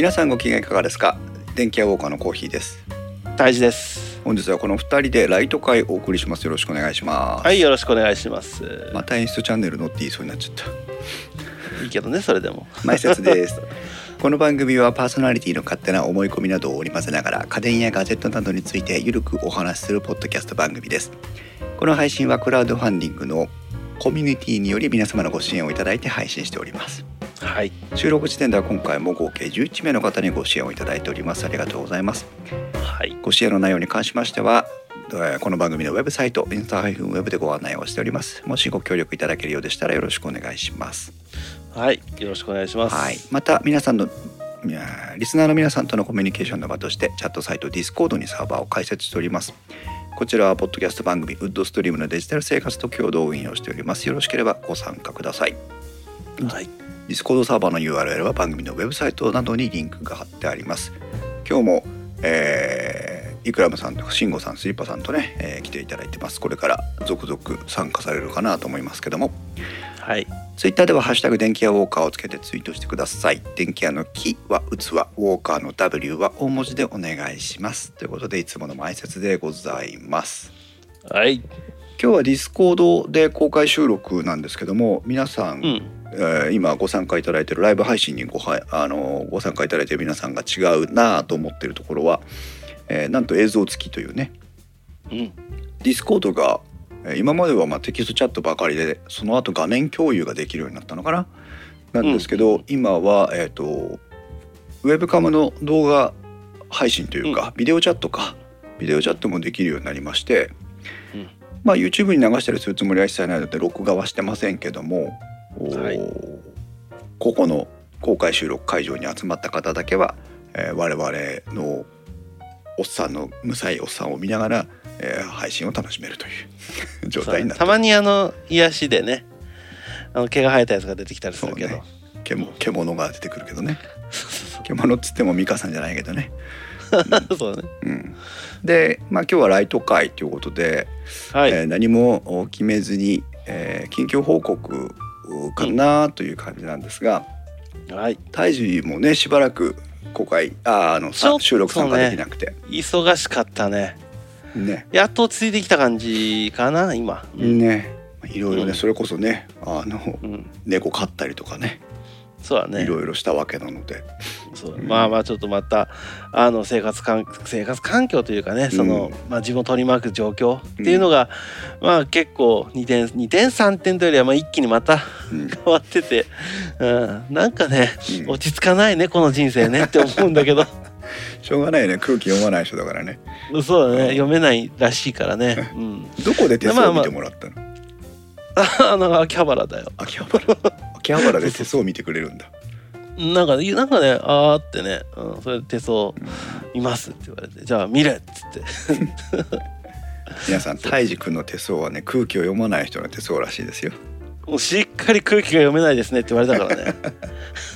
皆さんご機嫌いかがですか？電気屋ウォーカーのコーヒーです。大事です。本日はこの二人でライト会お送りします。よろしくお願いします。はいよろしくお願いします、また演出チャンネルのって言い？そうになっちゃった。いいけどねそれでも。前説です。この番組はパーソナリティの勝手な思い込みなどを織り交ぜながら家電やガジェットなどについてゆるくお話しするポッドキャスト番組です。この配信はクラウドファンディングのコミュニティにより皆様のご支援をいただいて配信しておりますはい。収録時点では今回も合計11名の方にご支援をいただいております。ありがとうございます。はい。ご支援の内容に関しましてはえーこの番組のウェブサイトインスタ -web でご案内をしております。もしご協力いただけるようでしたらよろしくお願いします。はい。よろしくお願いします。はい、また皆さんのリスナーの皆さんとのコミュニケーションの場としてチャットサイト Discord にサーバーを開設しております。こちらはポッドキャスト番組ウッドストリームのデジタル生活と共同運用しております。よろしければご参加ください。はい Discord サーバーの URL は番組のウェブサイトなどにリンクが貼ってあります今日も、えー、イクラムさんとか慎吾さんスリッパさんとね、えー来ていただいてますこれから続々参加されるかなと思いますけどもはいツイッターではハッシュタグ電気屋ウォーカーをつけてツイートしてください。電気屋の木は器、ウォーカーの W は大文字でお願いします。ということでいつもの前説でございます。はい今日は Discord で公開収録なんですけども、皆さん、うんえー今ご参加いただいているライブ配信にごはあのご参加いただいている皆さんが違うなぁと思っているところは、えーなんと映像付きというね、うん。 Discord がえー今まではまあテキストチャットばかりでその後画面共有ができるようになったのかな？なんですけど、今は、えー、と webcam の動画配信というか、ビデオチャットか。ビデオチャットもできるようになりまして、うん。まあ YouTube に流したりするつもりは一切ないので録画はしてませんけども、はい。ここの公開収録会場に集まった方だけは、えー我々のおっさんの無才おっさんを見ながら、えー配信を楽しめるという状態になってたまにあの癒しでねあの毛が生えたやつが出てきたりするけど、ね。獣獣が出てくるけどね。獣っつっても美香さんじゃないけどね、そうね。うん、で、まあ、今日はライト会ということで、はい、えー何も決めずに、えー緊急報告かなという感じなんですがはい。胎児もねしばらく公開あーあのね収録参加できなくて。忙しかったね。ね。やっと落ち着いてきた感じかな今。ね。いろいろね、うん。それこそねあのうん。猫飼ったりとかねそうだね。いろいろしたわけなので、そう。うんまあまあちょっとまたあの生活環生活環境というかねその、うんまあ、自分を取り巻く状況っていうのが、まあ結構2点2点3点というよりはまあ一気にまたうん。変わってて、うん、なんかねうん。落ち着かないねこの人生ねって思うんだけど。しょうがないね空気読まない人だからね。そうだね読めないらしいからね、うん、どこで手まあまあ相見てもらったの、あ の秋葉原だよ。秋葉原。秋葉原で手相見てくれるんだ。なんかなんかねあーってね、うん、それで手相見ますって言われてじゃあ見れっつって。皆さん泰治君の手相はね空気を読まない人の手相らしいですよ。もうしっかり空気が読めないですねって言われたからね。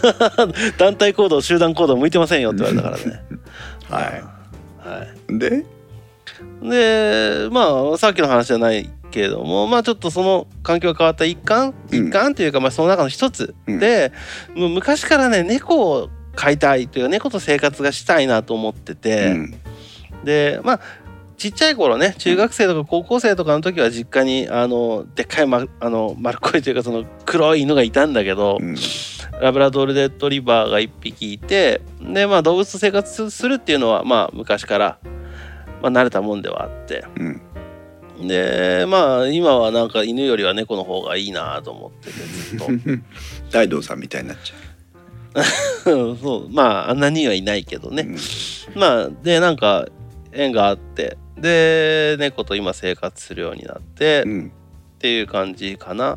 団体行動集団行動向いてませんよって言われたからね。ははい。ででまあさっきの話じゃないけれどもまあちょっとその環境が変わった一環うん。一環というか、まあその中の一つで、もう昔からね猫を飼いたいというか猫と生活がしたいなと思ってて、うん。でまあちっちゃい頃ね中学生とか高校生とかの時は実家にあのでっかい、ま、あの丸っこいというかその黒い犬がいたんだけど、うん。ラブラドールレッドリバーが1匹いてでまあ動物と生活するっていうのはまあ昔から、まあ、慣れたもんではあって。うん。でまあ今はなんか犬よりは猫の方がいいなと思っててずっと。大道さんみたいになっちゃ そう。まああんなにはいないけどう、ね、まあでなんか縁があって。で猫と今生活するようになって、っうん。ていう感じかな。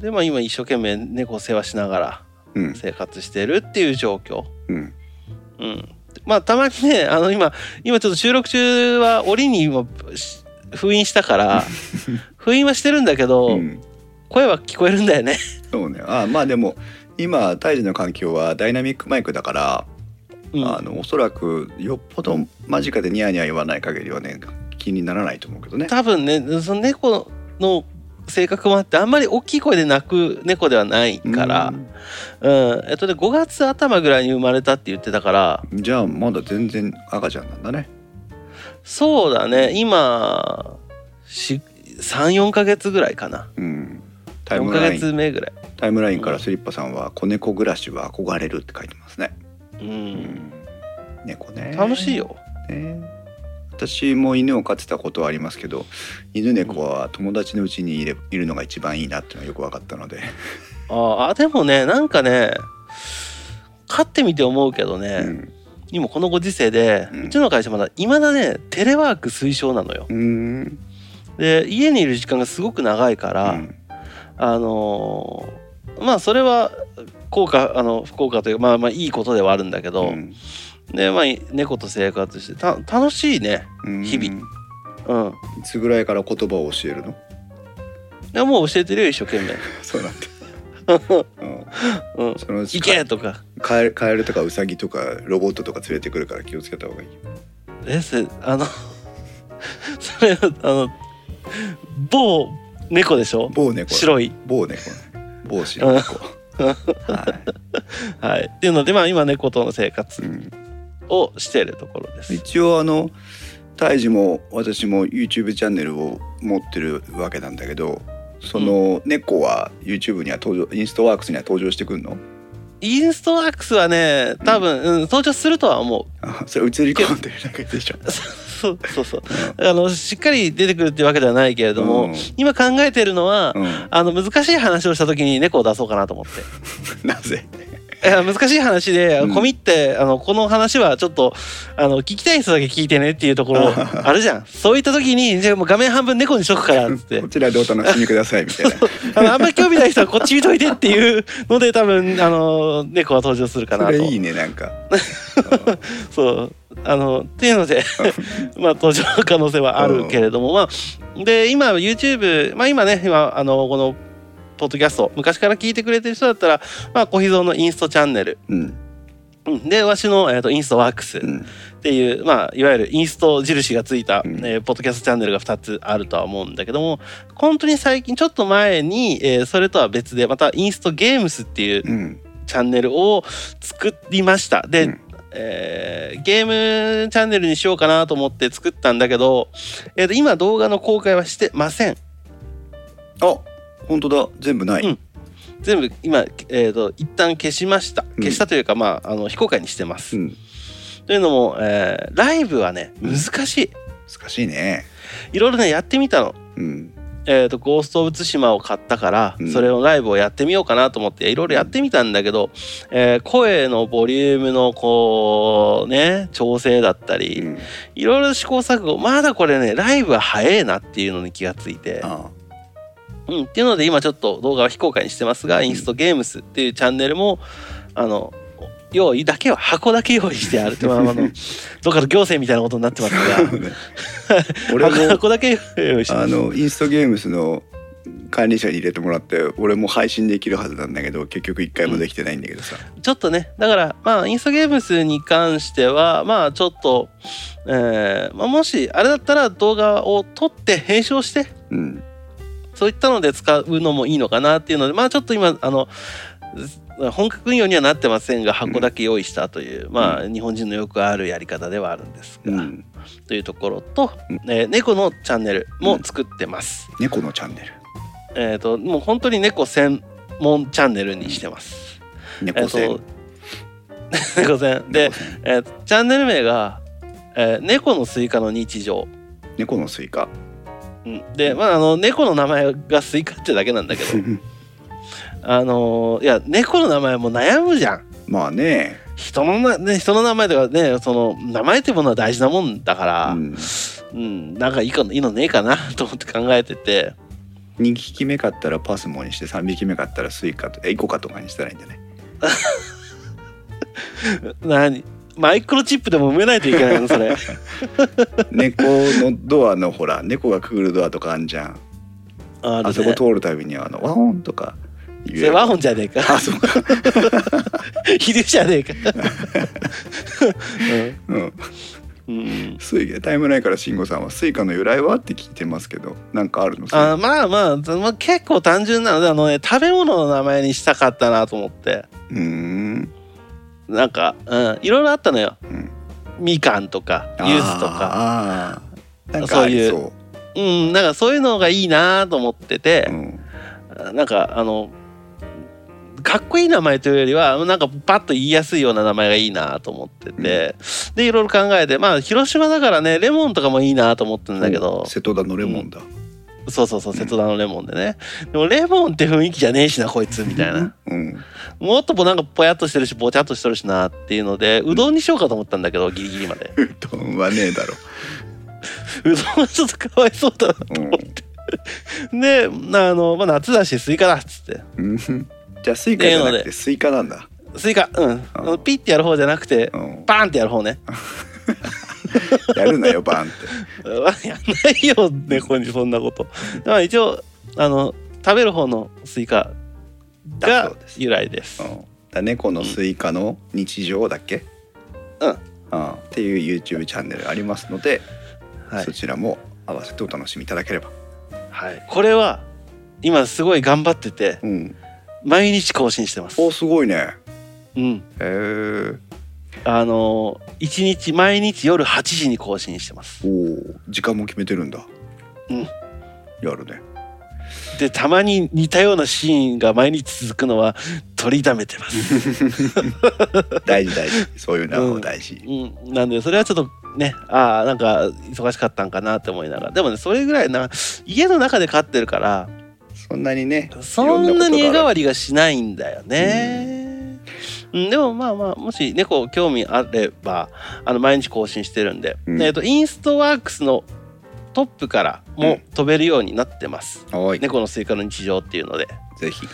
でまあ今一生懸命猫を世話しながらうん。生活してるっていう状況。うん。うんまあたまにねあの今今ちょっと収録中は檻に今し封印したから 封印はしてるんだけど、うん。声は聞こえるんだよね。そうね。あまあでも今胎児の環境はダイナミックマイクだから、うん。あのおそらくよっぽど間近でニヤニヤ言わない限りはね気にならないと思うけどね。多分ねその猫の性格もあってあんまり大きい声で泣く猫ではないから、うん。えっとね、5月頭ぐらいに生まれたって言ってたからうんじゃあまだ全然赤ちゃんなんだね。そうだね。今34ヶ月ぐらいかな。うん。タイ4ヶムライン。月目ぐらい。タイムラインからスリッパさんは子猫暮らしは憧れるって書いてますね、ううんん、猫ね。楽しいよ。ね私も犬を飼ってたことはありますけど犬猫は友達のうちにいれいるのが一番いいなっていうのがよく分かったので、ああでもねなんかね飼ってみて思うけどね、うん。今このご時世で、ううんちの会社まだいまだねテレワーク推奨なのよ。うん。で家にいる時間がすごく長いから、うん。あのーまあそれは効果あの不効果というかまあまあいいことではあるんだけど、うんでまあ猫と生活してた楽しいねうん。日々。うん。いつぐらいから言葉を教えるの？でもう教えてるよ一生懸命。そうなんだ、うん、うん。そのうち行けとか。カエルカエルとかウサギとかロボットとか連れてくるから気をつけた方がいいよ。えそれあの それあの某猫でしょ？某猫。白い。某猫ね。某白猫。は はい。っていうのでまあ今猫との生い、活。うん、をしているところです。一応あの胎児も私も YouTube チャンネルを持ってるわけなんだけどその猫は YouTube には登場インストワークスには登場してくんの？インストワークスはね多分、うん、登場するとは思う。あそれ映り込んでるだけでしょ。そうそうそうあのしっかり出てくるっていうわけではないけれども、うん。今考えてるのは、うん。あの難しい話をした時に猫を出そうかなと思って。なぜ？難しい話で、うん。込みってあのこの話はちょっとあの聞きたい人だけ聞いてねっていうところあるじゃん。そういった時にじゃあもう画面半分猫にしとくからって。こちらでお楽しみくださいみたいな。あのあんまり興味ない人はこっち見といてっていうので多分あの猫は登場するかなと。それいいねなんか。そう。あのっていうのでまあ登場の可能性はあるけれども、まあで今 YouTube まあ今ね今あのこのポッドキャスト昔から聞いてくれてる人だったらまあ小秘蔵のインストチャンネル。うん。うん。でわしの、えー、とインストワークス。っうんていう、まあいわゆるインスト印がついた、うん。えーポッドキャストチャンネルが2つあるとは思うんだけども本当に最近ちょっと前に、えーそれとは別でまたインストゲームスっていううん。チャンネルを作りました。で、うん。えーゲームチャンネルにしようかなと思って作ったんだけど、えーと今動画の公開はしてません。あ本当だ。全部ない、うん。全部今、えー、と一旦消しました。うん。消したというか、まあ、あの非公開にしてます。うん。というのも、えーライブはね難しい。難しいね。いろいろねやってみたの。うん。えー、とゴースト・オブ・ツシマを買ったから、うん。それをライブをやってみようかなと思っていろいろやってみたんだけど、えー声のボリュームのこうね調整だったり、うん。いろいろ試行錯誤。まだこれねライブは早えなっていうのに気がついて、あうん、っていうので今ちょっと動画は非公開にしてますが、インストゲームスっていうチャンネルもあの用意だけは箱だけ用意してある。っ てまああのどっかの行政みたいなことになってますが。俺も 箱だけ用意して。あのインストゲームスの管理者に入れてもらって俺も配信できるはずなんだけど結局一回もできてないんだけどさ、ちょっとねだからまあインストゲームスに関してはまあちょっと、えーまあ、もしあれだったら動画を撮って編集をしてうんそういったので使うのもいいのかなっていうのでまあちょっと今あの本格運用にはなってませんが箱だけ用意したという、まあ日本人のよくあるやり方ではあるんですが、うん、というところと、うんえー猫のチャンネルも作ってます。猫のチャンネル。えっ、ともう本当に猫専門チャンネルにしてます。猫戦、え 猫専。でえーチャンネル名が、えー猫のスイカの日常」猫のスイカうん、でまああの猫の名前がスイカってだけなんだけど。あのーいや猫の名前も悩むじゃん。まあね。人のな、ね、人の名前とかねその名前ってものは大事なもんだから、ううんんなんかいいかいいのねえかなと思って考えてて。2匹目買ったらパスモにして3匹目買ったらスイカとえイコカとかにしたらいいんじゃない何？マイクロチップでも埋めないといけないのそれ。猫のドアのほら猫がくぐるドアとかあんじゃん。ああそこ通るたびにあのワオンとかそれワホンじゃねえか。あそうか。いるじゃねえか、うん。うん、スイタイムラインから慎吾さんはスイカの由来はって聞いてますけどなんかあるの？あまあまあ、まあ、結構単純なのであのね食べ物の名前にしたかったなと思って。うーんなんか、うん、いろいろあったのよ。うん。みかんとかユースとか。あーなんかありそう。んなんかそういうのがいいなと思っててう、うん。なんかあのかっこいい名前というよりはなんかパッと言いやすいような名前がいいなと思ってて、でいろいろ考えてまあ広島だからねレモンとかもいいなと思ってるんだけど、瀬戸田のレモンだ、そうそうそう瀬戸田のレモンでね。でもレモンって雰囲気じゃねえしなこいつみたいな。うん。もっとなんかぽやっとしてるしぼちゃっとしてるしなっていうのでうどんにしようかと思ったんだけどギリギリまで。うどんはねえだろ。うどんはちょっとかわいそうだなと思って、であの、まあ、夏だしスイカだっつって。うん。じゃあスイカじゃなくてスイカなんだ。スイカうん。ピッてやる方じゃなくてうん。バーンってやる方ね やるなよバーンって。やんないよ猫にそんなこと。まあ一応あの食べる方のスイカだが由来です。うん。だ猫のスイカの日常だっけ？うん。あっていう YouTube チャンネルありますので、はい。そ、ちらも合わせてお楽しみいただければ。はい、これは今すごい頑張っててうん。毎日更新してます。おすごいね。うん。へえあの一日毎日夜8時に更新してます。おお時間も決めてるんだ。うん。やるね。でたまに似たようなシーンが毎日続くのは取りだめてます、大事大事。そういうのは大事、うん、なんでそれはちょっとねああなんか忙しかったんかなって思いながら。でもねそれぐらいな家の中で飼ってるからそんなにねそんなに絵代わりりがしないんだよね。うん、でもまあまあもし猫興味あればあの毎日更新してるんで、うん。えっとインストワークスのトップからもうん。飛べるようになってます。はい、猫のスイカの日常っていうので。ぜひ、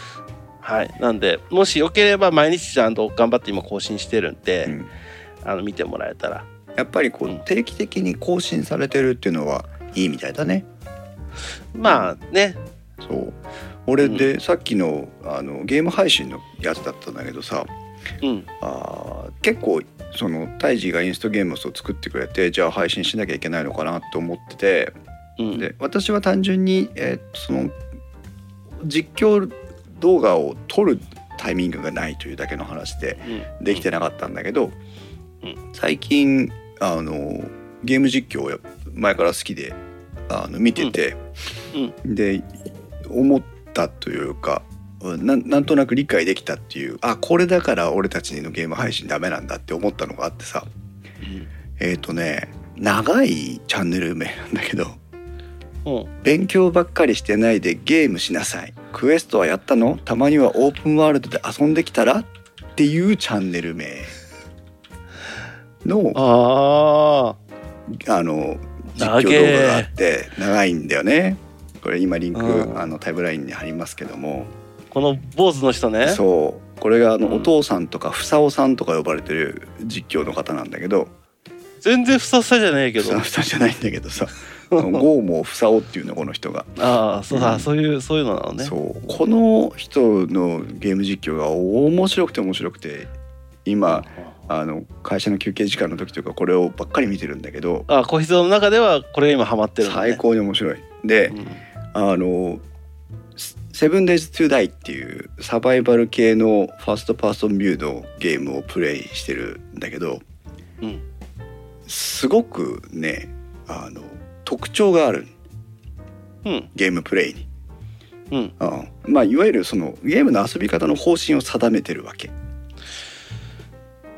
はい、なんでもしよければ毎日ちゃんと頑張って今更新してるんで、うん。あの見てもらえたら。やっぱりこうん。う定期的に更新されてるっていうのはいいみたいだね。まあね。そう。俺でさっきのあのゲーム配信のやつだったんだけどさうん。あー結構そのタイジーがインストゲームを作ってくれてじゃあ配信しなきゃいけないのかなって思っててうん。で私は単純に、えーその実況動画を撮るタイミングがないというだけの話でうん。できてなかったんだけど、うん。最近あのゲーム実況をや前から好きであの見てて、で思ったというかなんなんとなく理解できたっていうあこれだから俺たちのゲーム配信ダメなんだって思ったのがあってさ。えっ、とね長いチャンネル名なんだけどうんう。ん勉強ばっかりしてないでゲームしなさい。クエストはやったの？たまにはオープンワールドで遊んできたらっていうチャンネル名。のああの実況動画があって長いんだよね。これ今リンクうん。あのタイムラインに貼りますけども。ーこの坊主の人ね。そう。これがあのうん。お父さんとかふさおさんとか呼ばれてる実況の方なんだけど。全然ふさふさじゃねえけど。ふさふさじゃないんだけどさ。ゴーモふさおっていうのこの人が。ああそうだ、うん。そういうそういうのなのね。そう。この人のゲーム実況が面白くて面白くて今あの会社の休憩時間の時とかこれをばっかり見てるんだけど。あ小人の中ではこれが今ハマってるのね最高に面白い。でうんあの「セブンデイズ・トゥ・ダイ」っていうサバイバル系のファーストパーソンビューのゲームをプレイしてるんだけどうん。すごくねあの特徴があるうん。ゲームプレイに。うん。あまあいわゆるそのゲームの遊び方の方針を定めてるわけ。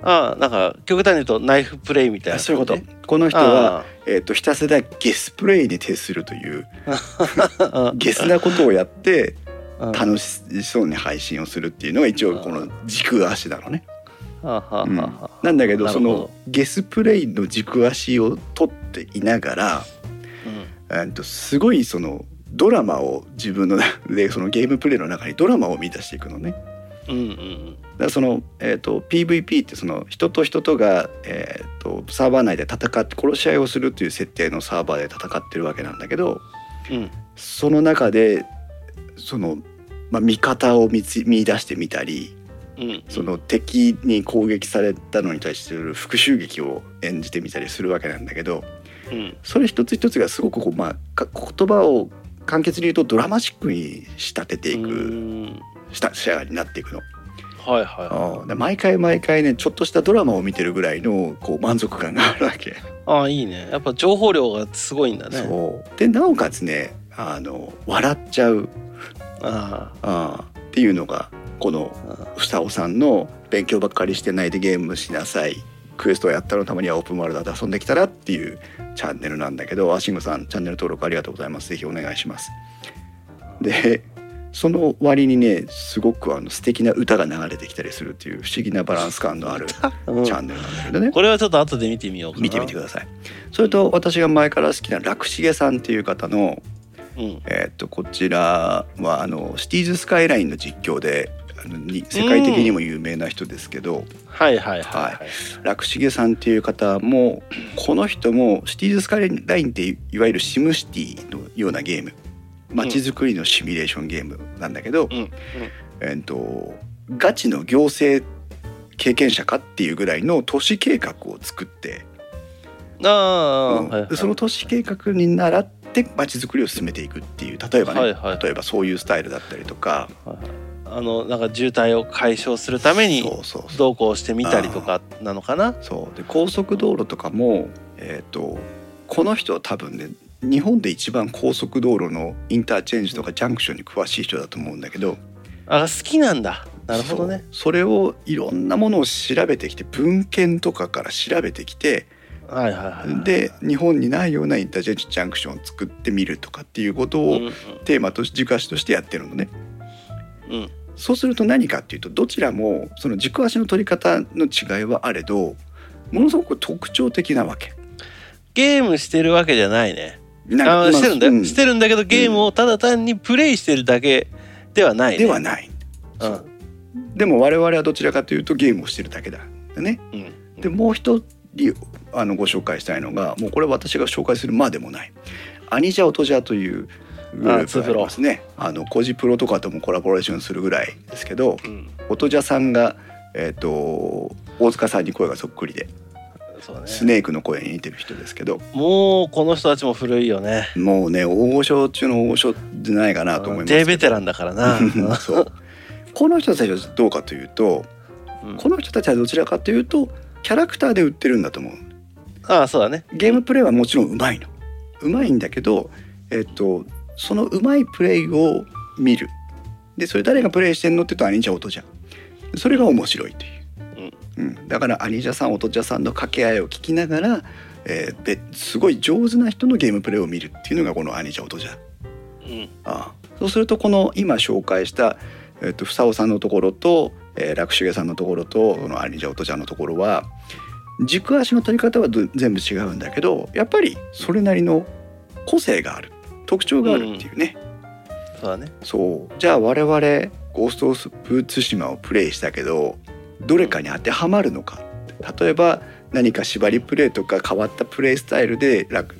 ああなんか極端に言うとナイフプレイみたいな。そういうこと。ね。この人は、あえー、とひたすらゲスプレイに徹するという あ。ゲスなことをやって楽しそうに配信をするっていうのが一応この軸足なのね。はあはあうん。はあ。なんだけどそのゲスプレイの軸足を取っていながら、えー、とすごいそのドラマを自分のでそのゲームプレイの中にドラマを見出していくのね。うんうんだその、えー、と PVP ってその人と人とが、えー、とサーバー内で戦って殺し合いをするっていう設定のサーバーで戦ってるわけなんだけどうんうん。その中でその、まあ、味方を見つ見出してみたりうん。その敵に攻撃されたのに対する復讐劇を演じてみたりするわけなんだけどうん。それ一つ一つがすごくこう、まあ、か言葉を簡潔に言うとドラマチックに仕立てていくうん。した仕上がりになっていくの。はいはあで毎回毎回ねちょっとしたドラマを見てるぐらいのこう満足感があるわけ。いああいいね。やっぱ情報量がすごいんだね。そう。でなおかつねあの笑っちゃうああっていうのがこのあ房尾さんの「勉強ばっかりしてないでゲームしなさい」「クエストをやったのたまにはオープンワールドで遊んできたら」っていうチャンネルなんだけどあしんごさんチャンネル登録ありがとうございます。ぜひお願いします。でその割にねすごくあの素敵な歌が流れてきたりするっていう不思議なバランス感のある チうんャンネルなんだけどね。これはちょっと後で見てみようかな。見てみてください。それと私が前から好きな楽重さんっていう方のうん。えとこちらはあのシティーズスカイラインの実況であのに世界的にも有名な人ですけど、はいはいはいははい。楽重さんっていう方もこの人もシティーズスカイラインっていいわゆるシムシティのようなゲーム街づくりのシミュレーションゲームなんだけど、うん。うん。えーっとガチの行政経験者かっていうぐらいの都市計画を作って、ああ、うんはい。はいでその都市計画に倣って街づくりを進めていくっていう例えばね、はいはい。例えばそういうスタイルだったりとかあのなんか渋滞を解消するためにそうしてみたりとかなのかな？そう。で高速道路とかも、えー、とこの人は多分ね日本で一番高速道路のインターチェンジとかジャンクションに詳しい人だと思うんだけどあ好きなんだ。なるほどね。それをいろんなものを調べてきて文献とかから調べてきてはいはいはいで日本にないようなインターチェンジジャンクションを作ってみるとかっていうことをうんテーマとして軸足としてやってるのね。うん。うんそうすると何かっていうとどちらもその軸足の取り方の違いはあれどものすごく特徴的なわけ。ゲームしてるわけじゃないね。なまああしてるんだよ、うしてるんだけどゲームをただ単にプレイしてるだけではないね。ではない。うん。でも我々はどちらかというとゲームをしてるだけだ。ね、うん。でもう一人あのご紹介したいのがもうこれ私が紹介するまでもない。アニジャオトジャというグループがありますね。あのコジプロとかともコラボレーションするぐらいですけどうん。オトジャさんが、えー、と大塚さんに声がそっくりでね。スネークの声に似てる人ですけど。もうこの人たちも古いよね。もうね大御所中の大御所じゃないかなと思いますけど。低ベテランだからな。そう。この人たちはどうかというとうん。この人たちはどちらかというとキャラクターで売ってるんだと思うああそうだね。ゲームプレイはもちろんうまいの。うまいんだけどえっとそのうまいプレイを見る。でそれ誰がプレイしてんのって言うとアニジャオトジャ。それが面白いという、うん。だからアニジャさんオトジャさんの掛け合いを聞きながら、えーですごい上手な人のゲームプレイを見るっていうのがこのアニジャオトジャ。うん。ああ。そうするとこの今紹介した、えっと房尾さんのところと、えー、楽重さんのところとこのアニジャオトジャのところは軸足の取り方はど全部違うんだけどやっぱりそれなりの個性がある。特徴があるっていうね、そうだね。そう。じゃあ我々ゴースト・オブ・ツシマをプレイしたけどどれかに当てはまるのか。例えば何か縛りプレイとか変わったプレイスタイルで楽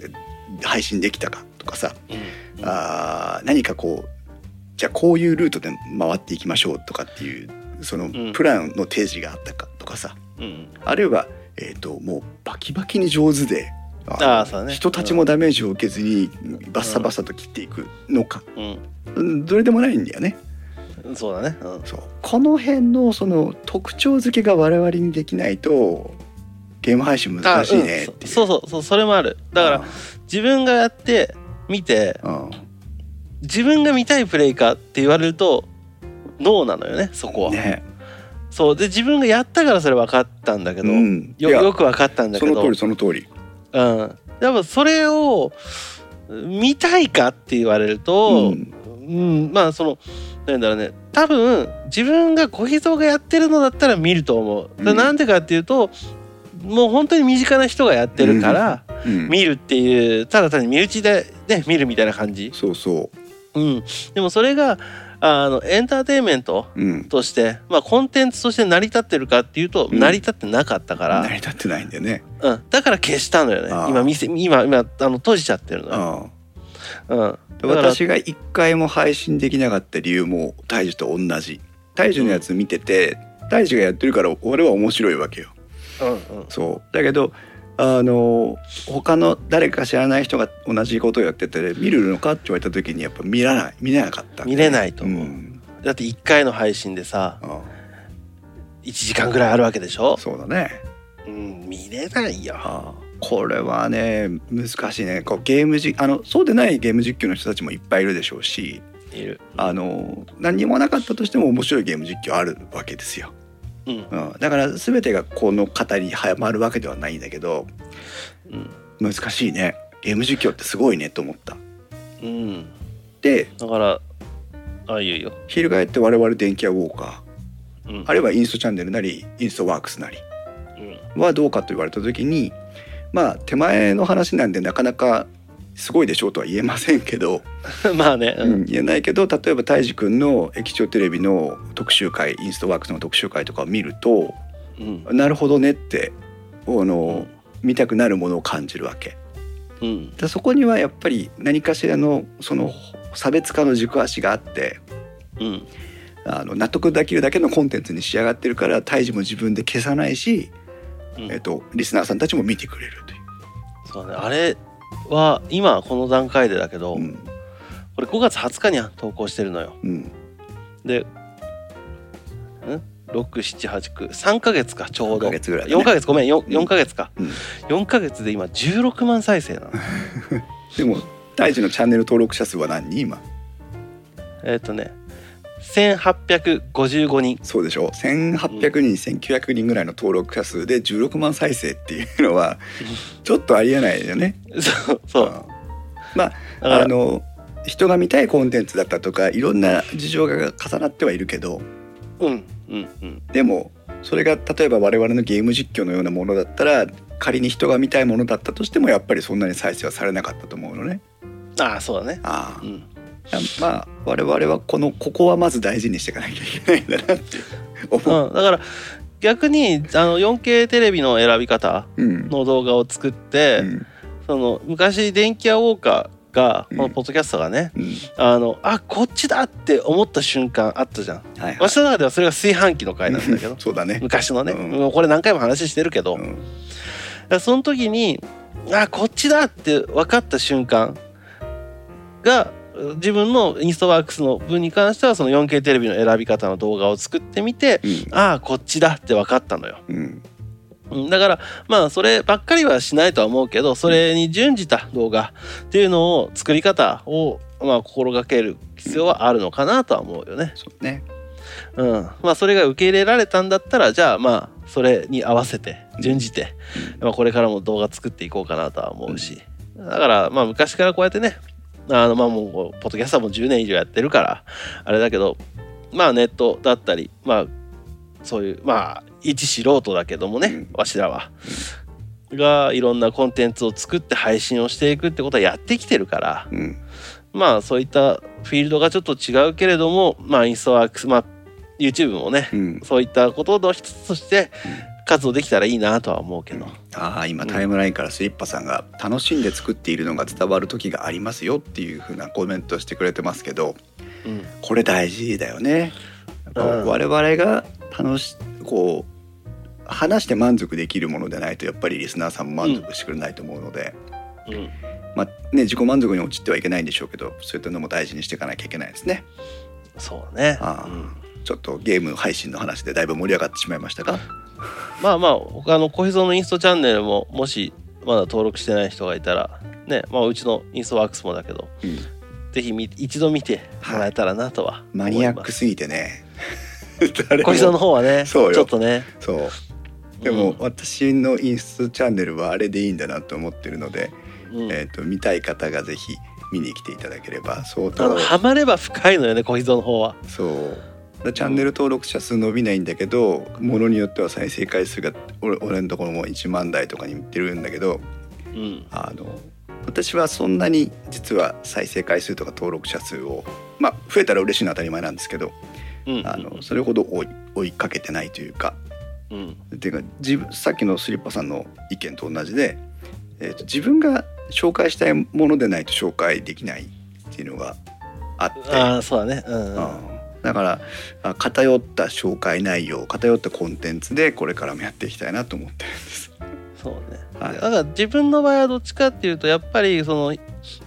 配信できたか。とかさ。うん。あー何かこうじゃあこういうルートで回っていきましょうとかっていうそのん。プランの提示があったか。とかさ、うん。あるいは、えー、ともうバキバキに上手であのあね。人たちもダメージを受けずにバッサバサと切っていくのか、うん。うんどれでもないんだよね。うんそうだね。うん。そう。この辺のその特徴付けが我々にできないとゲーム配信難しいねっていう。そうそうそうそれもある。だから自分がやって見てうん。自分が見たいプレイかって言われるとノーなのよねそこは、ねそう。で自分がやったからそれ分かったんだけど、うん、よよく分かったんだけど。その通りその通り。うん、やっぱそれを見たいかって言われると、うん。うん。まあそのなんだろうね。多分自分が小秘蔵がやってるのだったら見ると思う。うん。でなんでかっていうともう本当に身近な人がやってるからうん。見るっていうただ単に身内で、ね、見るみたいな感じ。そうそうん、でもそれがあのエンターテインメントう。うん。として、まあ、コンテンツとして成り立ってるかっていうと、うん成り立ってなかったから、成り立ってないんだよね。うん、だから消したのよね今見せ今今あの閉じちゃってるのよ、あうん、私が一回も配信できなかった理由も大樹と同じ。大樹のやつ見てて、大地がやってるから俺は面白いわけよ。うんうんそうだけどあの他の誰か知らない人が同じことをやってて見るのかって言われた時にやっぱ見らない見れなかった、見れないと思う、ん。だって1回の配信でさあ1時間ぐらいあるわけでしょ？そうだね。うん見れないよ。あ。これはね難しいね。こうゲームじあのそうでないゲーム実況の人たちもいっぱいいるでしょうしいる。あの何にもなかったとしても面白いゲーム実況あるわけですよ。うん。うん、だから全てがこの語りにはまるわけではないんだけどうん。難しいね。ゲーム実況ってすごいねと思った。うん。でだからあいいよ翻って我々電気屋ウォーカうん。ーあるいはインストチャンネルなりインストワークスなり。うん。はどうかと言われた時にまあ手前の話なんでなかなかすごいでしょうとは言えませんけど、まあね、ううんん、言えないけど例えばたいじくんの液晶テレビの特集会インストワークスの特集会とかを見るとうん。なるほどねってあの、見たくなるものを感じるわけ。うん。でそこにはやっぱり何かしらのその差別化の軸足があってうん。あの納得できるだけのコンテンツに仕上がってるから胎児も自分で消さないし、うん。えっとリスナーさんたちも見てくれるという。そうだね。あれは今この段階でだけど、うん。これ5月20日には投稿してるのよ。うん。で6789 3ヶ月かちょうど。3ヶ月ぐらいだね。4ヶ月ごめん 4, うん。4ヶ月か、うん。4ヶ月で今16万再生なの。でも胎児のチャンネル登録者数は何人今？えっとね1855人。そうでしょ1800人、1900人ぐらいの登録者数で16万再生っていうのはちょっとありえないよね。そうそう。うん。まああの人が見たいコンテンツだったとかいろんな事情が重なってはいるけどうんうんうん。でもそれが例えば我々のゲーム実況のようなものだったら仮に人が見たいものだったとしてもやっぱりそんなに再生はされなかったと思うのね。ああそうだね。ああ。うんまあ我々はこのここはまず大事にしていかなきゃいけないんだなって思う。うん、だから逆にあの 4K テレビの選び方うん。の動画を作って、うん。その昔電気屋ウォーカーがうん。このポッドキャストがね、うん。あのあこっちだって思った瞬間あったじゃん。はいはい。私の中ではそれが炊飯器の回なんだけど そうだね。昔のね、うん。これ何回も話してるけど、うん。らその時にあこっちだって分かった瞬間が自分のインストワークスの分に関してはその 4K テレビの選び方の動画を作ってみてああこっちだって分かったのよ。うん。うん。だからまあそればっかりはしないとは思うけどそれに準じた動画っていうのを作り方をまあ心がける必要はあるのかなとは思うよね。そうね。うん、まあそれが受け入れられたんだったらじゃあまあそれに合わせて準じて、まあ、これからも動画作っていこうかなとは思うし。だからまあ昔からこうやってねあのまあもうポッドキャスターも10年以上やってるからあれだけどまあネットだったりまあそういうまあ一素人だけどもね、うんわしらは。がいろんなコンテンツを作って配信をしていくってことはやってきてるからうんまあそういったフィールドがちょっと違うけれどもまあインストワークスまあ YouTube もねうん。そういったことの一つとして活動できたらいいなとは思うけど。ああ今タイムラインからスリッパさんが楽しんで作っているのが伝わる時がありますよっていう風なコメントをしてくれてますけどうん。これ大事だよね。我々が楽しこう話して満足できるものでないとやっぱりリスナーさんも満足してくれないと思うので、うん。まあね自己満足に陥ってはいけないんでしょうけどそういったのも大事にしていかなきゃいけないですね。そうね、うんちょっとゲーム配信の話でだいぶ盛り上がってしまいましたが、まあまあ他の小秘蔵のインストチャンネルももしまだ登録してない人がいたらねまあうちのインストワークスもだけどうん。ぜひ見一度見てもらえたらなとは思いマニアックすぎてね。小秘蔵の方はねそうよ。ちょっとね。そう。でも、うん。私のインストチャンネルはあれでいいんだなと思ってるので、うん。えー、と見たい方がぜひ見に来ていただければ相あ当のハマれば深いのよね小秘蔵の方は。そう。だチャンネル登録者数伸びないんだけどものによっては再生回数が俺俺のところも1万台とかにいってるんだけどうん。あの私はそんなに実は再生回数とか登録者数をまあ増えたら嬉しいのは当たり前なんですけどうん。あのそれほど追い追いかけてないというかうん。っていうか自分さっきのスリッパさんの意見と同じで、えーと自分が紹介したいものでないと紹介できないっていうのがあって。ああそうだね。うんうん。うんだからあ偏った紹介内容偏ったコンテンツでこれからもやっていきたいなと思ってるんです。そうね。はいだから自分の場合はどっちかっていうとやっぱりその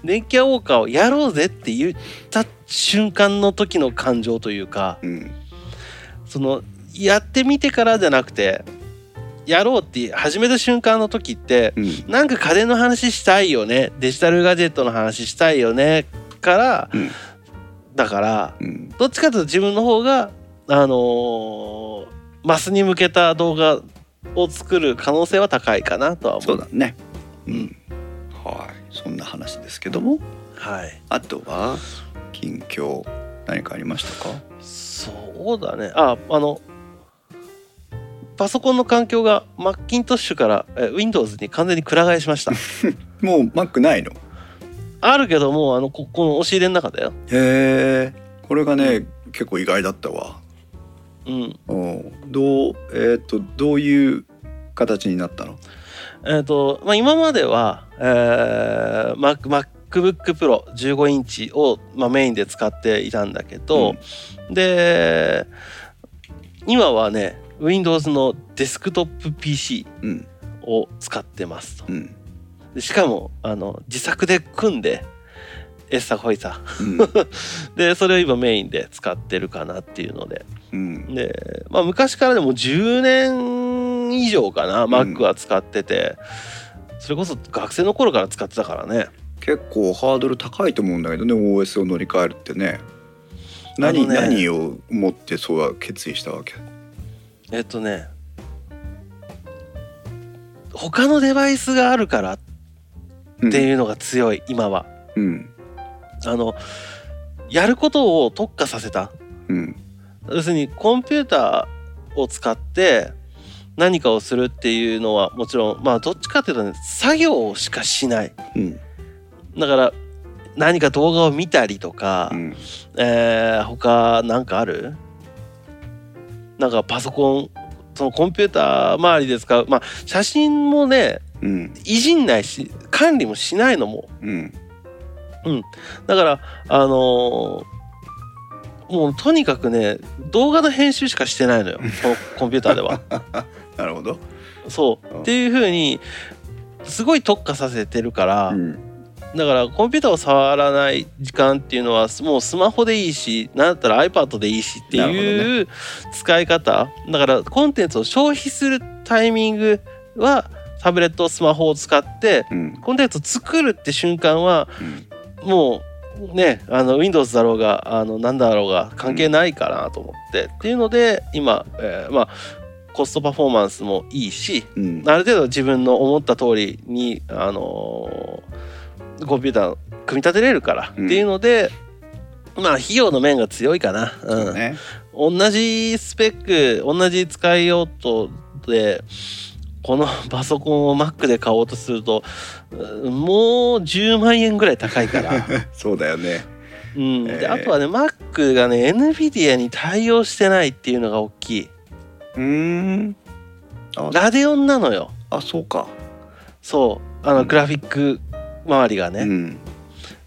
電気屋ウォーカーをやろうぜって言った瞬間の時の感情というかうん。そのやってみてからじゃなくてやろうって始めた瞬間の時ってうん。なんか家電の話したいよね。デジタルガジェットの話したいよね。から、うんだからうん。どっちかというと自分の方があのーマスに向けた動画を作る可能性は高いかなとは思う。そうだね。ううん。ん、はい。そんな話ですけども。はい。あとは近況何かありましたか？そうだね。ああのパソコンの環境がマッキントッシュからえ Windows に完全にくら替えしました。もう Mac ないの？あるけどもうあのここの押し入れの中だよ。へえ。これがね結構意外だったわ。うん。う。んどうえっ、とどういう形になったの？えっ、と、まあ、今までは、えー、Mac MacBook Pro 15インチを、まあ、メインで使っていたんだけど、で今はね Windows のデスクトップ PC うん。を使ってますと。うん。でしかもあの自作で組んでエッサホイサ。うん。でそれを今メインで使ってるかなっていうので。うん。で、まあ、昔からでも10年以上かな、Mac は使ってて。それこそ学生の頃から使ってたからね。結構ハードル高いと思うんだけどね OS を乗り換えるってね。何ね。何を持ってそうは決意したわけ？えっとね。他のデバイスがあるからっうんていうのが強い、今は。うん。あのやることを特化させた。うん。要するにコンピューターを使って何かをするっていうのはもちろんまあどっちかっていうとね作業しかしない。うん。だから何か動画を見たりとか、うん。えー他なんかある？なんかパソコンそのコンピューター周りで使う。まあ写真もねうん。いじんないし管理もしないのも。うん。だからあのーもうとにかくね動画の編集しかしてないのよ。このコンピューターでは。なるほど。そう。うん。っていう風にすごい特化させてるから、うん。だからコンピューターを触らない時間っていうのはもうスマホでいいしなんだったら iPad でいいしっていう使い方、だからコンテンツを消費するタイミングはタブレットスマホを使ってうん。コンテンツを作るって瞬間はうん。もうねあの Windows だろうがあのなんだろうが関係ないかなと思って、っていうので今、えーまあコストパフォーマンスもいいしうん。ある程度自分の思った通りにあのーコンピューター組み立てれるからってうんいうので、まあ費用の面が強いかな、そうね。うん、同じスペック同じ使い用途でこのパソコンを Mac で買おうとするとうんもう10万円ぐらい高いから、そうだよね。うん、えー。であとはね Mac がね NVIDIA に対応してないっていうのが大きい。うーん。あ。ラデオンなのよ。あそうか。そう。あのうん。グラフィック周りがね、うん。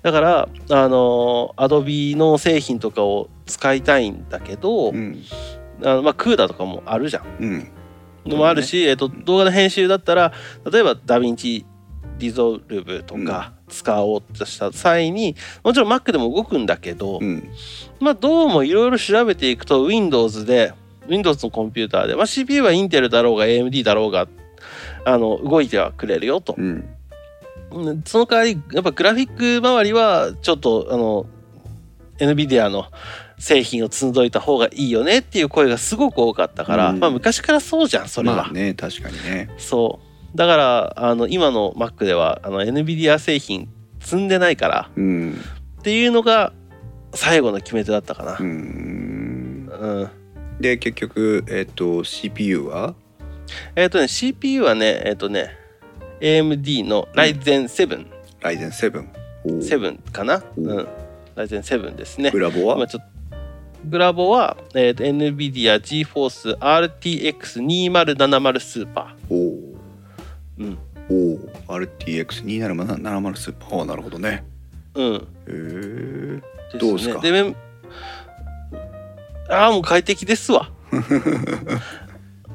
だからあの Adobe の製品とかを使いたいんだけど、うん。あのまあ、 CUDA とかもあるじゃん。うんのもあるし、えっと、動画の編集だったら例えば DaVinci Resolve とか使おうとした際に、もちろん Mac でも動くんだけど、うん。まあどうもいろいろ調べていくと Windows で Windows のコンピューターで、まあ、CPU は Intel だろうが AMD だろうがあの動いてはくれるよと。うん。うん。その代わりやっぱグラフィック周りはちょっとあの NVIDIA の製品を積んどいた方がいいよねっていう声がすごく多かったから、うん。まあ昔からそうじゃんそれは、まあね確かにね。そう。だからあの今の Mac ではあの NVIDIA 製品積んでないからうん。っていうのが最後の決め手だったかな。うーん。うん、で結局えっ、と CPU は？えっ、とね CPU はねえっ、とね AMD の Ryzen7、ライゼン7おー。7かな、おうん、Ryzen7 ですね。グラボは？今ちょっとグラボは、えーと NVIDIA GeForce RTX2070 スーパおおー、うん。おお RTX2070 スーパー。あなるほどね。うん。へえですね、どうですか？でああもう快適ですわ。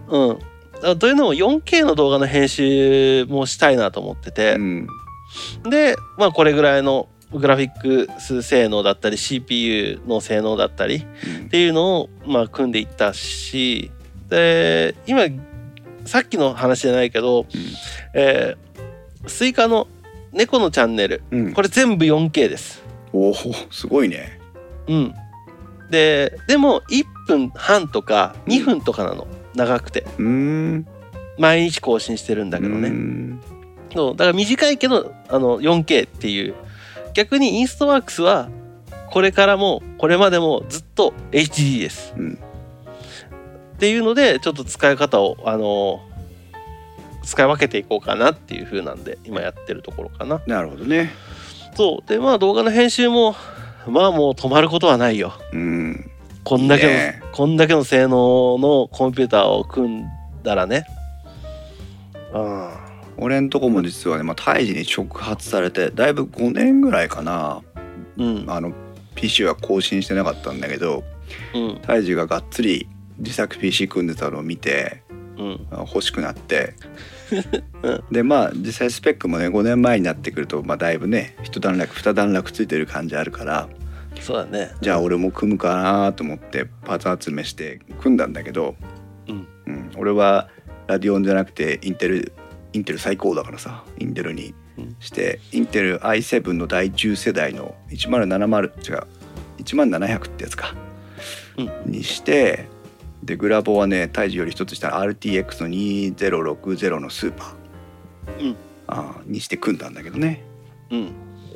うん。あというのも 4K の動画の編集もしたいなと思ってて。う、ん。でまあこれぐらいのグラフィックス性能だったり CPU の性能だったりっていうのをまあ組んでいったしで今さっきの話じゃないけど、えースイカの猫のチャンネル。うん。これ全部 4K です。おおすごいね。うん、ででも1分半とか2分とかなの。長くて。うーん。毎日更新してるんだけどね。ん。そう。だから短いけどあの 4K っていう逆にインストワークスはこれからもこれまでもずっと HD です。うん。っていうのでちょっと使い方をあの使い分けていこうかなっていう風なんで今やってるところかな。なるほどね。そう。でまあ動画の編集もまあもう止まることはないよ。うん。こんだけのいいね。こんだけの性能のコンピューターを組んだらね。うん俺んとこも実はね、まあ、胎児に触発されてだいぶ5年ぐらいかな。うん。あの PC は更新してなかったんだけどうん。胎児ががっつり自作 PC 組んでたのを見てうん。あ欲しくなって、うん。でまあ実際スペックもね5年前になってくると、まあ、だいぶね一段落二段落ついてる感じあるからそうだね。じゃあ俺も組むかなと思ってパーツ集めして組んだんだけど、うん。うん俺はラディオンじゃなくてインテルインテル最高だからさインテルにうん。して、インテル i7 の第10世代の1070違う10700ってやつか、うん。にしてでグラボはね胎児より一つ下の RTX の2060のスーパー、うん。あーにして組んだんだけどね。うん。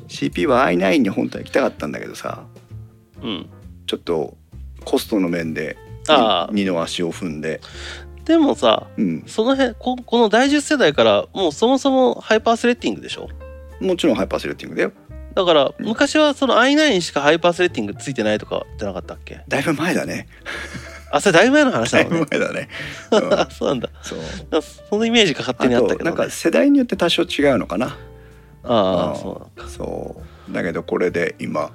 CP は i9 に本当は行きたかったんだけどさうん。ちょっとコストの面で二の足を踏んで、でもさうん、その辺ここの第10世代からもうそもそもハイパースレッティングでしょ？もちろんハイパーセレクティングだよ。だからうん。昔はその i9 しかハイパースレッティングついてないとかじゃなかったっけ？だいぶ前だね。あそれだいぶ前の話だないのね。ぶ前だね、うんあそうなんだ。そう。そのイメージが勝手にあったけど、ね、となんか世代によって多少違うのかな。ああうん。そうなんそう。だけどこれで今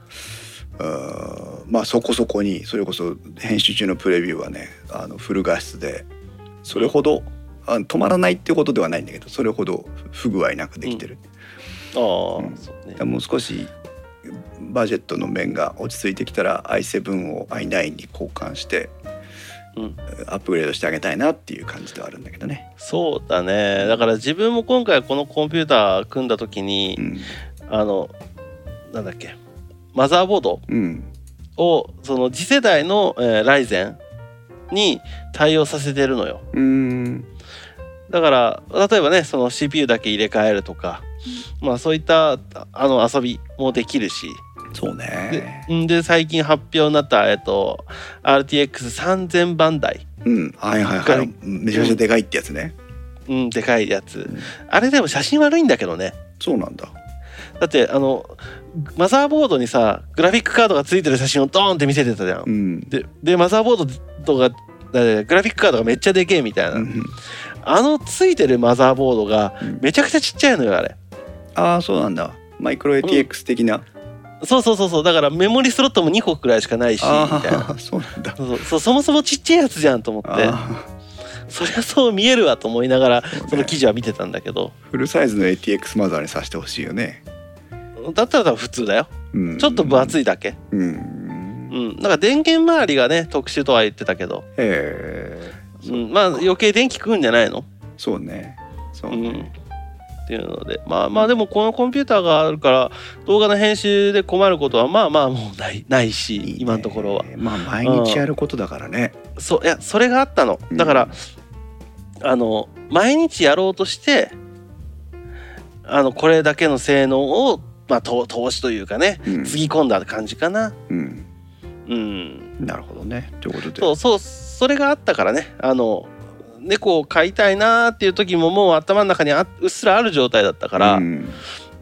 うーんまあそこそこにそれこそ編集中のプレビューはねあのフル画質でそれほど、あ止まらないっていうことではないんだけどそれほど不具合なくできてる、ああ、うん。そうね。でもう少しバジェットの面が落ち着いてきたら i7 を i9 に交換してうん。アップグレードしてあげたいなっていう感じではあるんだけどね。そうだね。だから自分も今回このコンピューター組んだ時に、うん。あのなんだっけマザーボードうん。をその次世代の、えーライゼンに対応させてるのようーんだから例えばねその CPU だけ入れ替えるとか、まあそういったあの遊びもできるしそうでね。んで最近発表になった、えっと、RTX3000 番台、うんはいはいはい。めちゃめちゃでかいってやつね。うん、でかいやつ、んあれでも写真悪いんだけどねそうなんだ。だってあのマザーボードにさグラフィックカードがついてる写真をドーンって見せてたじゃんう。ん。ででマザーボードとかでグラフィックカードがめっちゃでけえみたいな、うんあのついてるマザーボードがうん。めちゃくちゃちっちゃいのよあれ。ああそうなんだ。マイクロ ATX 的な。そうそうそうそう。だからメモリスロットも2個くらいしかないしみあたいな。あそうなんだ。そうそもそもちっちゃいやつじゃんと思って。あそりゃそう見えるわと思いながらその記事は見てたんだけど。ーフルサイズの ATX マザーにさせてほしいよね。だったら普通だよ。うん、ちょっと分厚いだけ。うん。うん。なんか電源周りがね特殊とは言ってたけど、ええ。うん、まあ余計電気食うんじゃないの？そうね。そううん。ね。っていうので。まあまあでもこのコンピューターがあるから動画の編集で困ることはまあまあもうないないし今のところは。まあ毎日やることだからね。そう。いやそれがあったの。うん。だから、あの毎日やろうとしてあのこれだけの性能を、まあ、投投資というかねうん。つぎ込んだ感じかな。うん。うん。なるほどね。ということで。そうそうそれがあったからね。あの猫を飼いたいなーっていう時ももう頭の中にあうっすらある状態だったから、うん。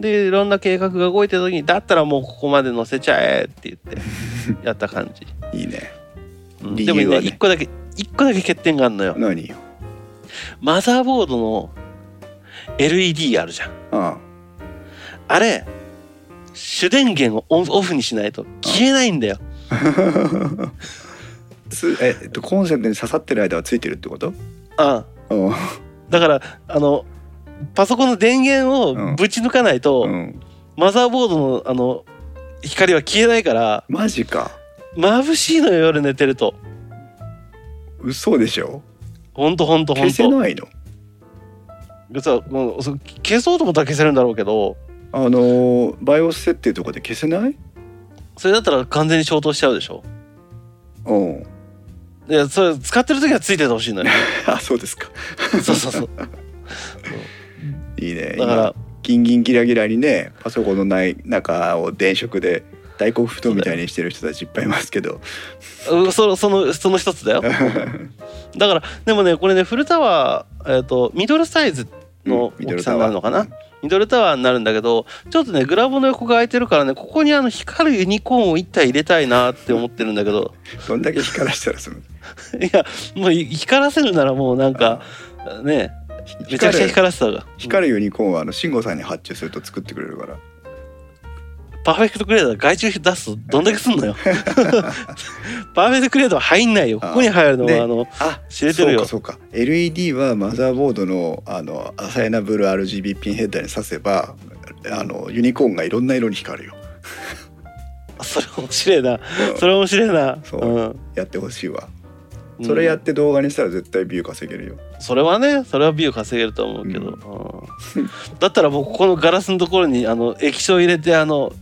でいろんな計画が動いてる時にだったらもうここまで乗せちゃえって言って やった感じ、いいね。うん。でもねね一個だけ一個だけ欠点があるのよ。何よ？マザーボードの LED あるじゃん。ああれ主電源をオンオフにしないと消えないんだよ ええっとコンセントに刺さってる間はついてるってこと？あうん。だからあのパソコンの電源をぶち抜かないと、うん。マザーボードのあの光は消えないからマジか。眩しいのよ夜寝てると。嘘でしょ？ほんとほんとほ消んと。せないの？実はもうそ消そうと思ったら消せるんだろうけど。あのーバイオス設定とかで消せない？それだったら完全に消灯しちゃうでしょ？う。んでそれ使ってる時はついててほしいのよ。あそうですか。そうそうそう。いいね。だから今ギンギンギラギラにねパソコンのない中を電飾で大黒布団みたいにしてる人たちいっぱいいますけど。うそそのその一つだよ。だからでもねこれねフルタワー、えー、とミドルサイズのうん大きさになるのかな、ミドルタワーになるんだけどちょっとねグラボの横が空いてるからねここにあの光るユニコーンを一体入れたいなって思ってるんだけど。どんだけ光らしたらその いやもう光らせるならもうなんかねめちゃくちゃ光らせた方が。光るユニコーンはあの慎吾さんに発注すると作ってくれるからパーフェクトクリエイター外注出すとどんだけすんのよ。パーフェクトクリエイターは入んないよ。ここに入るのではあのあ知れてるよ。そうかそうか。LED はマザーボードのあのアサイナブル RGB ピンヘッダーに挿せばあのユニコーンがいろんな色に光るよ。それ面白いな。それ面白いな。そう。うん。やってほしいわ。うん。それやって動画にしたら絶対ビュー稼げるよ。それはねそれはビュー稼げると思うけど、うん。だったらもうここのガラスのところにあの液晶入れてあの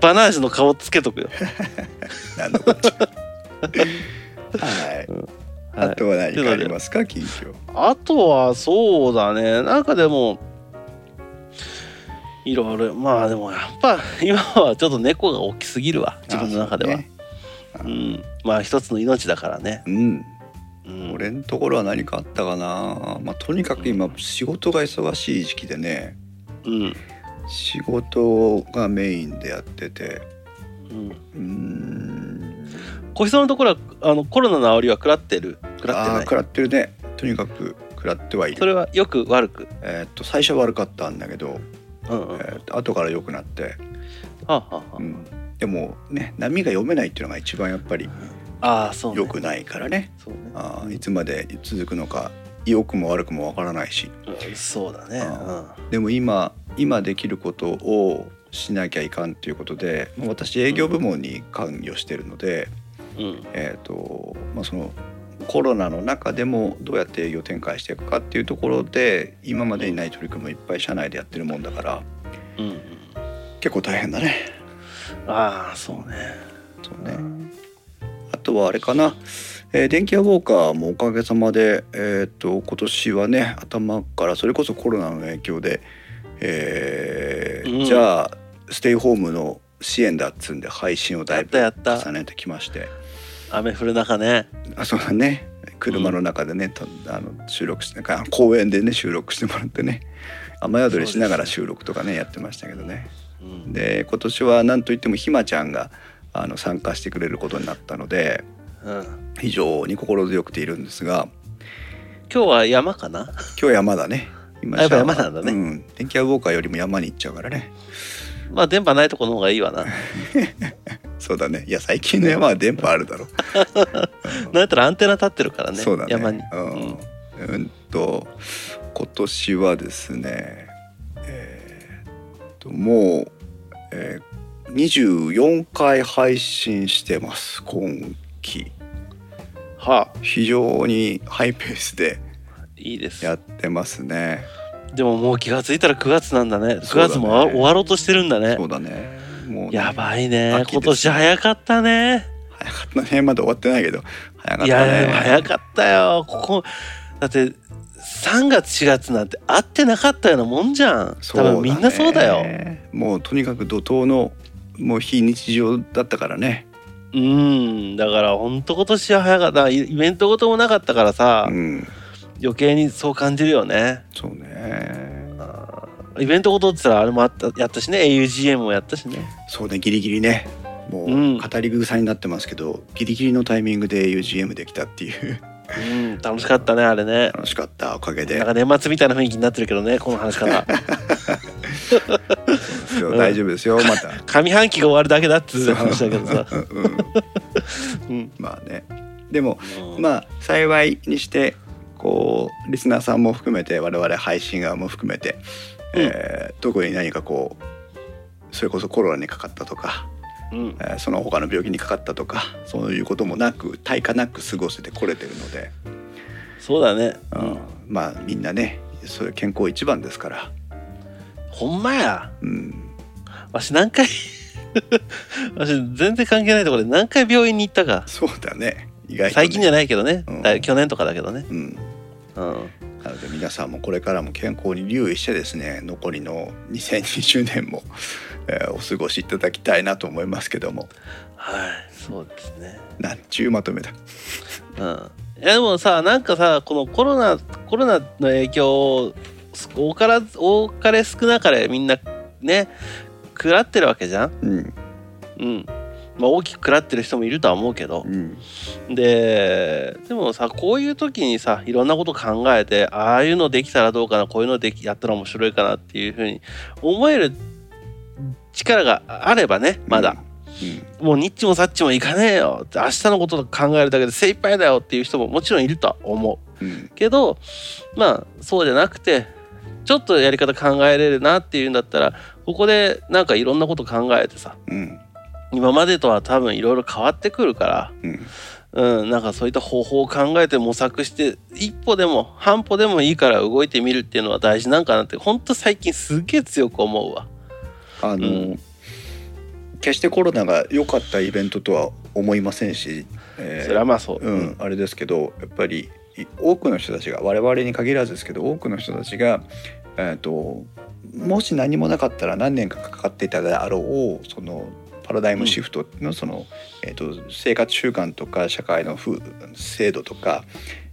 バナージュの顔つけとくよ、こっち。ゃはい。はい。あとは何かありますか？近況。あとはそうだね。なんかでもいろいろ。まあでもやっぱ今はちょっと猫が大きすぎるわ。自分の中では、ね。うん。まあ一つの命だからね、うん。うん、俺のところは何かあったかな。まあとにかく今仕事が忙しい時期でね。うん仕事がメインでやってて。うん。うーん。小日さんのところはあのコロナの煽りは食らってる？食らってない？食らってるね。とにかく食らってはいる。それはよく悪く？えーっと最初は悪かったんだけど、うんうん、はえーっと後から良くなって、あ、はあはうん、でもね波が読めないっていうのが一番やっぱりあ、ああそうね。良くないからね。そうね。あーいつまで続くのか良くも悪くもわからないし。うんそうだねあでも今今できることをしなきゃいかんということでまあ私営業部門に関与してるので、うん。うんえーとまあ、そのコロナの中でもどうやって営業展開していくかっていうところで今までにない取り組みもいっぱい社内でやってるもんだからうん。うん結構大変だね。ああそうね。そうね。あとはあれかな、えー電気屋ウォーカーもおかげさまで、えー、と今年はね頭からそれこそコロナの影響で、えーうん。じゃあステイホームの支援だっつんで配信をだいぶ重ねてきまして。雨降る中ね。あそうだね。車の中でね、とあの収録してあ公園でね収録してもらってね。雨宿りしながら収録とかねやってましたけどね。うん。で今年は何といってもひまちゃんがあの参加してくれることになったのでうん。非常に心強くているんですが。今日は山かな？今日山だね。今あやっぱ山なんだね。うん、電気屋ウォーカーよりも山に行っちゃうからね。まあ電波ないとこの方がいいわな。そうだね。いや最近の山は電波あるだろ なんやったらアンテナ立ってるからねそうだね。山に、うん、うんうんと今年はですねえーっともう、えー24回配信してます今期はあ非常にハイペースでいいです。やってますね。でももう気がついたら9月なんだね。9そうだね。月も終わ終わろうとしてるんだね。そうだね。もうねやばいね。今年早かったね。早かったね。まだ終わってないけど早かったね。いや早かったよ。ここだって3月4月なんて会ってなかったようなもんじゃん。ね。多分みんなそうだよ。もうとにかく怒涛のもう非日常だったからねうん。だからほんと今年は早かった。イイベントごともなかったからさ、うん。余計にそう感じるよね。そうね。イベントごとって言ったらあれもあったやったしね。augm もやったしね。そうね。ギリギリね。もううん。語り草になってますけど、ギリギリのタイミングで UGM できたっていう。うん。楽しかったねあれね。楽しかったおかげで。なんか年末みたいな雰囲気になってるけどねこの話し方。そ う大丈夫ですよ。また。上半期が終わるだけだっつう話だけどさ、まあね。でもうん。まあ幸いにしてこうリスナーさんも含めて我々配信側も含めて、うん。えー特に何かこうそれこそコロナにかかったとか、うん。えーその他の病気にかかったとかそういうこともなく対価なく過ごせてこれてるので、そうだね、うん。まあみんなねそういう健康一番ですから、ほんまや。うん、わし何回 わし全然関係ないところで何回病院に行ったか。そうだね。意外とね、最近じゃないけどね、うん。だ去年とかだけどね。うん、うん。なので皆さんもこれからも健康に留意してですね残りの2020年も、えーお過ごしいただきたいなと思いますけども。はいそうですね。なんちゅうまとめだ。うん。いやでもさなんかさこのコロナコロナの影響を多から多かれ少なかれみんなね食らってるわけじゃん？うん。うん。まあ大きく食らってる人もいるとは思うけど。うん。ででもさこういう時にさいろんなこと考えてああいうのできたらどうかなこういうのできやったら面白いかなっていうふうに思える力があればねまだ、もうニッチもサッチもいかねえよ。って明日のこと考えるだけで精一杯だよっていう人ももちろんいるとは思う。うんうん。けどまあそうじゃなくてちょっとやり方考えれるなっていうんだったらここでなんかいろんなこと考えてさ。うん。今までとは多分いろいろ変わってくるから。うん。うん、なんかそういった方法を考えて模索して一歩でも半歩でもいいから動いてみるっていうのは大事なんかなってほんと最近すげえ強く思うわ。あの、うん。決してコロナが良かったイベントとは思いませんし、えーそれはまあそう。うん、あれですけどやっぱりい多くの人たちが我々に限らずですけど多くの人たちが、えー、ともし何もなかったら何年かかかっていたであろうそのパラダイムシフトのその、えー、と生活習慣とか社会の風制度とか、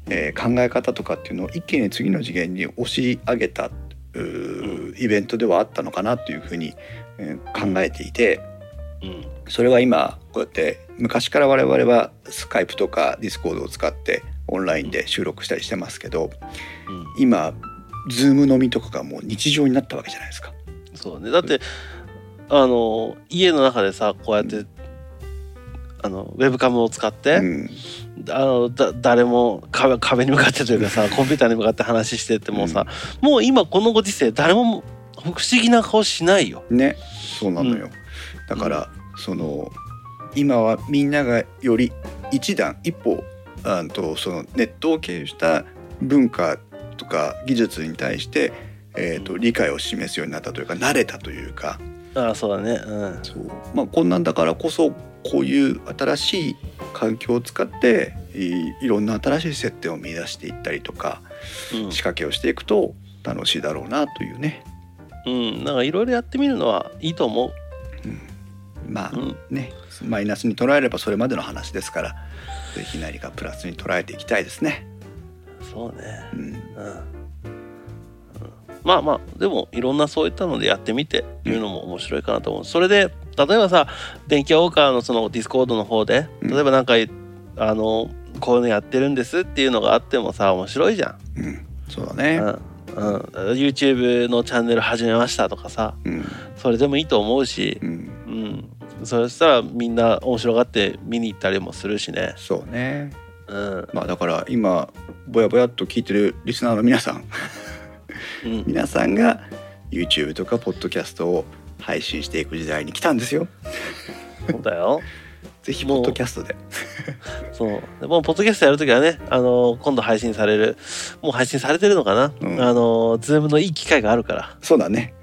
えー考え方とかっていうのを一気に次の次元に押し上げたイベントではあったのかなというふうに、えー考えていて。うんそれは今こうやって昔から我々はスカイプとかディスコードを使ってオンラインで収録したりしてますけどうん今ズーム飲みとかがもう日常になったわけじゃないですか。そうねだってあの家の中でさこうやってあのウェブカムを使って、うんあのだ誰も壁壁に向かってというかさ コンピューターに向かって話してってもさ、もう今このご時世誰も不思議な顔しないよ。ねそうなのよ。だからその今はみんながより一段一歩あんとそのネットを経由した文化とか技術に対して、えー、と理解を示すようになったというか慣れたというか。ああそうだね。うん。そう。まあこんなんだからこそこういう新しい環境を使っていいろんな新しい接点を見出していったりとかうん。仕掛けをしていくと楽しいだろうなというね。うん、なんかいろいろやってみるのはいいと思まあう。うん、ね。マイナスに捉えればそれまでの話ですからぜひ何かプラスに捉えていきたいですね。そうね。うんうん、うん、まあまあでもいろんなそういったのでやってみていうのも面白いかなと思う。それで例えばさ電気野ウォーカーのそのディスコードの方でうん例えばなんか、あのこういうのやってるんですっていうのがあってもさ面白いじゃん。うん、そうだね。うんうん、YouTube のチャンネル始めましたとかさ。うん。それでもいいと思うし。う、ん、うん、そしたらみんな面白がって見に行ったりもするしね。そうね。うん。まあだから今ぼやぼやっと聞いてるリスナーの皆さん、皆さんが YouTube とかポッドキャストを配信していく時代に来たんですよ。そうだよ。ぜひポッドキャストで。そう。でもうポッドキャストやるときはね、あの今度配信される、もう配信されてるのかな、うんあのズームのいい機会があるかそうだね。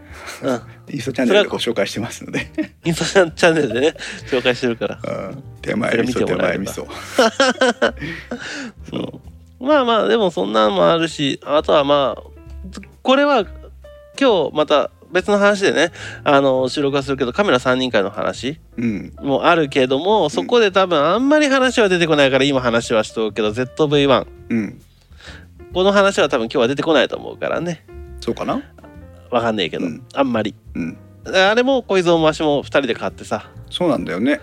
ら。うん。インスタチャンネルでご紹介してますので。インスタチャンネルでね、紹介してるから。うん手前味噌手前味噌。うん。まあまあ、でもそんなのもあるし、あとはまあ、これは今日また別の話でね、あの収録はするけど、カメラ3人会の話うん。もあるけども、そこで多分あんまり話は出てこないから今話はしとくけど、ZV-1。うん。この話は多分今日は出てこないと思うからね。そうかな？わかんないけど、うんあんまり。うん。あれも小泉もわしも2人で買ってさ。そうなんだよね。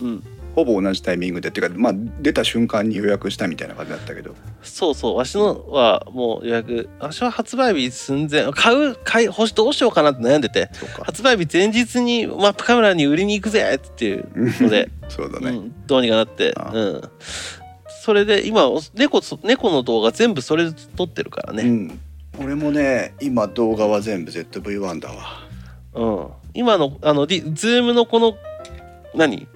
うん。ほぼ同じタイミングでっていうかまあ出た瞬間に予約したみたいな感じだったけど。そうそう。わしのはもう予約。わしは発売日寸前。買う、買い、欲しどうしようかなって悩んでて。発売日前日にマップカメラに売りに行くぜっていうので、そうだね。うん、どうにかなって。うん。それで今猫猫の動画全部それで撮ってるからね、うん、俺もね今動画は全部 ZV-1 だわうん、今のあのズームのこの何？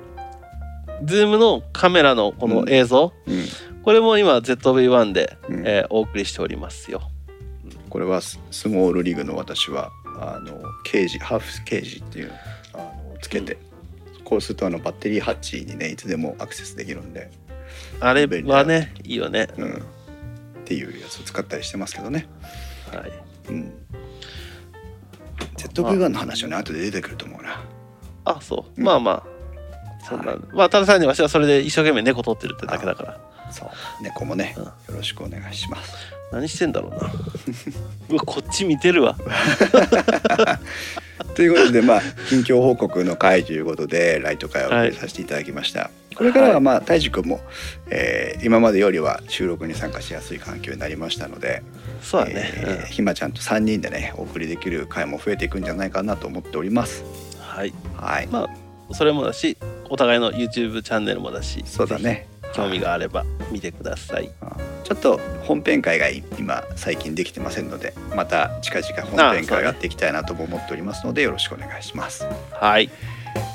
ズームのカメラのこの映像、うん、これも今 ZV-1 で、うん。えーお送りしておりますよ。これはス SmallRig の私はあのケージハーフケージっていうあのつけて、こうするとあのバッテリーハッチにねいつでもアクセスできるんで、あれはねいいよね。うん、っていうやつを使ったりしてますけどね、はい、うん、ZV-1 の話はね後で出てくると思うな。あそう、うん。まあまあそんな、まあただ単にわしはそれで一生懸命猫撮ってるってだけだから。そう。猫もね、うん。よろしくお願いします。何してんだろうな。うわこっち見てるわ。ということでまあ近況報告の回ということでライト会をお送りさせていただきました、これからはまあ太一くんも、えー今までよりは収録に参加しやすい環境になりましたので、そうだね、えーひまちゃんと3人でねお送りできる回も増えていくんじゃないかなと思っております。うんはい。はい、まあそれもだしお互いの YouTube チャンネルもだしそうだね。興味があれば見てください。ちょっと本編会が今最近できてませんのでまた近々本編会をやっていきたいなとも思っておりますのでよろしくお願いします。はい。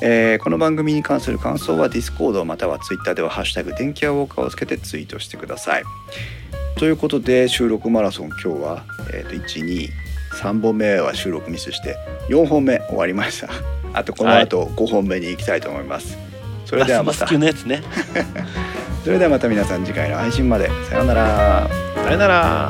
えーこの番組に関する感想は Discord または Twitter では「ハッシュタグ電気屋ウォーカー」をつけてツイートしてください。ということで収録マラソン今日は、えー、と123本目は収録ミスして4本目終わりました。あとこの後5本目に行きたいと思います。それではまた。それではまた皆さん次回の配信まで。さようなら。さよなら